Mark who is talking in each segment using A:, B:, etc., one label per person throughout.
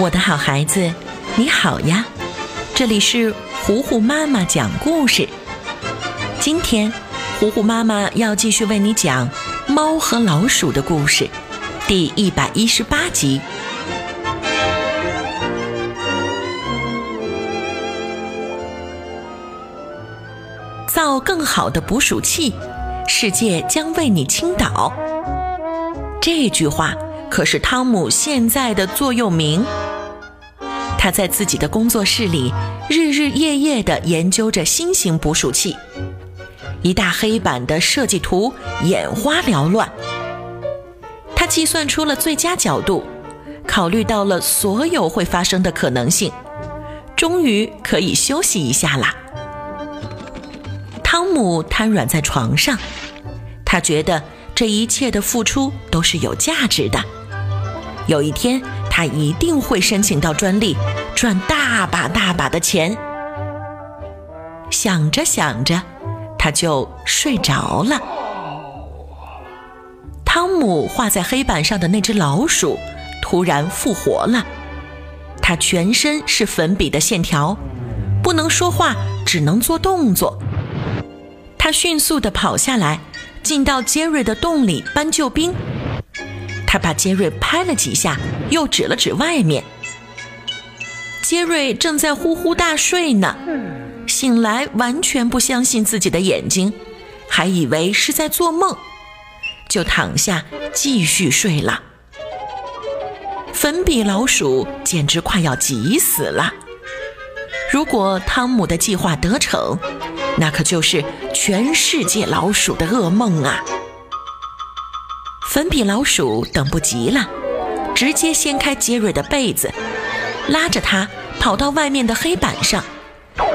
A: 我的好孩子，你好呀！这里是糊糊妈妈讲故事。今天，糊糊妈妈要继续为你讲《猫和老鼠》的故事，第一百一十八集。造更好的捕鼠器，世界将为你倾倒。这句话可是汤姆现在的座右铭。他在自己的工作室里日日夜夜地研究着新型捕鼠器，一大黑板的设计图眼花缭乱。他计算出了最佳角度，考虑到了所有会发生的可能性，终于可以休息一下啦。汤姆瘫软在床上，他觉得这一切的付出都是有价值的。有一天。他一定会申请到专利，赚大把大把的钱。想着想着，他就睡着了。汤姆画在黑板上的那只老鼠突然复活了，它全身是粉笔的线条，不能说话，只能做动作。他迅速地跑下来，进到杰瑞的洞里搬救兵。他把杰瑞拍了几下，又指了指外面。杰瑞正在呼呼大睡呢，醒来完全不相信自己的眼睛，还以为是在做梦，就躺下继续睡了。粉笔老鼠简直快要急死了。如果汤姆的计划得逞，那可就是全世界老鼠的噩梦啊！粉笔老鼠等不及了，直接掀开杰瑞的被子，拉着他跑到外面的黑板上，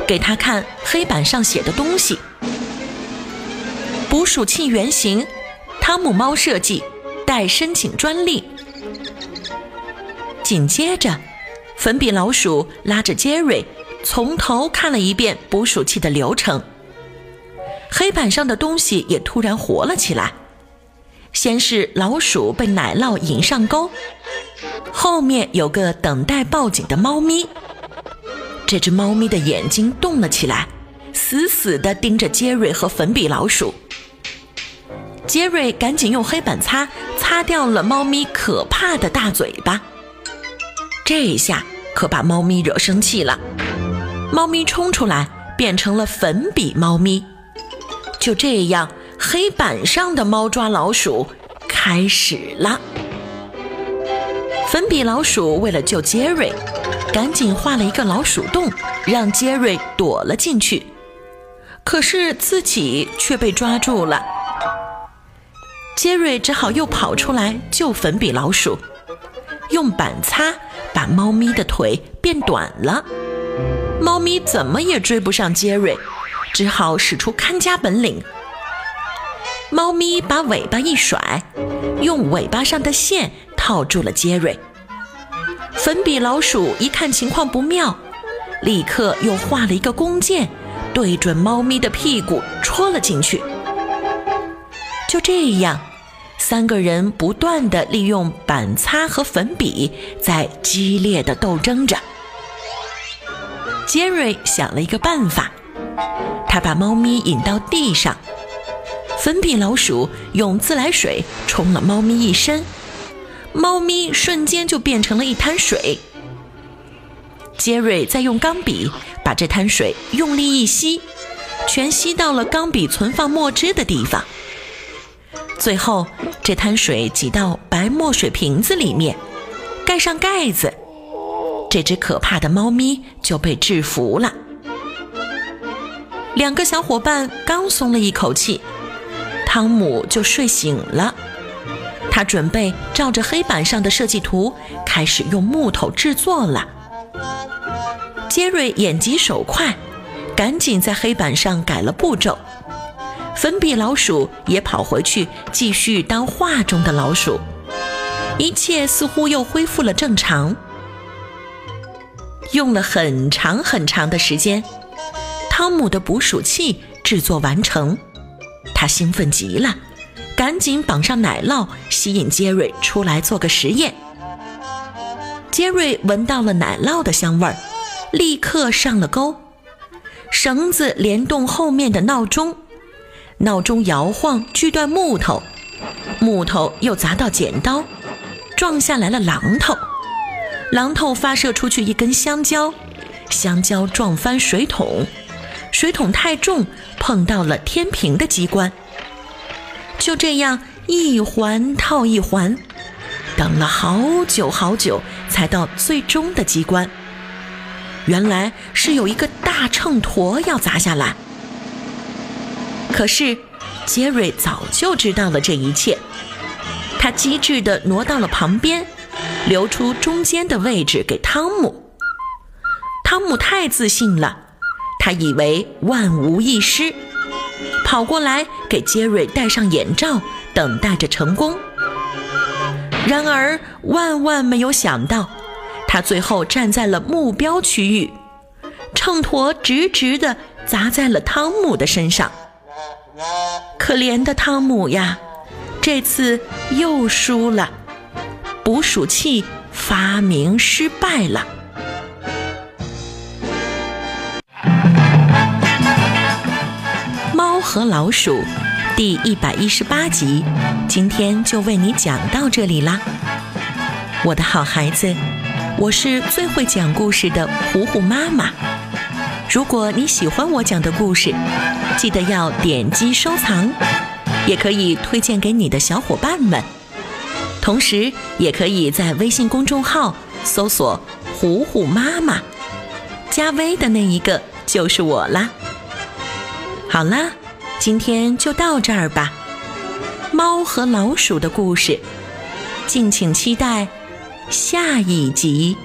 A: 给他看黑板上写的东西：捕鼠器原型，汤姆猫设计，待申请专利。紧接着，粉笔老鼠拉着杰瑞从头看了一遍捕鼠器的流程，黑板上的东西也突然活了起来。先是老鼠被奶酪引上钩，后面有个等待报警的猫咪。这只猫咪的眼睛动了起来，死死地盯着杰瑞和粉笔老鼠。杰瑞赶紧用黑板擦擦掉了猫咪可怕的大嘴巴。这一下可把猫咪惹生气了，猫咪冲出来变成了粉笔猫咪。就这样。黑板上的猫抓老鼠开始了。粉笔老鼠为了救杰瑞，赶紧画了一个老鼠洞，让杰瑞躲了进去。可是自己却被抓住了。杰瑞只好又跑出来救粉笔老鼠，用板擦把猫咪的腿变短了。猫咪怎么也追不上杰瑞，只好使出看家本领。猫咪把尾巴一甩，用尾巴上的线套住了杰瑞。粉笔老鼠一看情况不妙，立刻又画了一个弓箭，对准猫咪的屁股戳了进去。就这样，三个人不断地利用板擦和粉笔在激烈的斗争着。杰瑞想了一个办法，他把猫咪引到地上。粉笔老鼠用自来水冲了猫咪一身，猫咪瞬间就变成了一滩水。杰瑞再用钢笔把这滩水用力一吸，全吸到了钢笔存放墨汁的地方。最后，这滩水挤到白墨水瓶子里面，盖上盖子，这只可怕的猫咪就被制服了。两个小伙伴刚松了一口气。汤姆就睡醒了，他准备照着黑板上的设计图开始用木头制作了。杰瑞眼疾手快，赶紧在黑板上改了步骤。粉笔老鼠也跑回去继续当画中的老鼠，一切似乎又恢复了正常。用了很长很长的时间，汤姆的捕鼠器制作完成。他兴奋极了，赶紧绑上奶酪，吸引杰瑞出来做个实验。杰瑞闻到了奶酪的香味儿，立刻上了钩。绳子连动后面的闹钟，闹钟摇晃锯断木头，木头又砸到剪刀，撞下来了榔头，榔头发射出去一根香蕉，香蕉撞翻水桶，水桶太重碰到了天平的机关。就这样一环套一环，等了好久好久，才到最终的机关。原来是有一个大秤砣要砸下来，可是杰瑞早就知道了这一切，他机智地挪到了旁边，留出中间的位置给汤姆。汤姆太自信了，他以为万无一失，跑过来给杰瑞戴上眼罩，等待着成功。然而万万没有想到。他最后站在了目标区域，秤砣直直地砸在了汤姆的身上。可怜的汤姆呀，这次又输了，捕鼠器发明失败了。和老鼠第一百一十八集，今天就为你讲到这里啦，我的好孩子。我是最会讲故事的糊糊妈妈。如果你喜欢我讲的故事，记得要点击收藏，也可以推荐给你的小伙伴们。同时，也可以在微信公众号搜索“虎虎妈妈”，加微的那一个就是我啦。好啦，今天就到这儿吧。猫和老鼠的故事，敬请期待。下一集。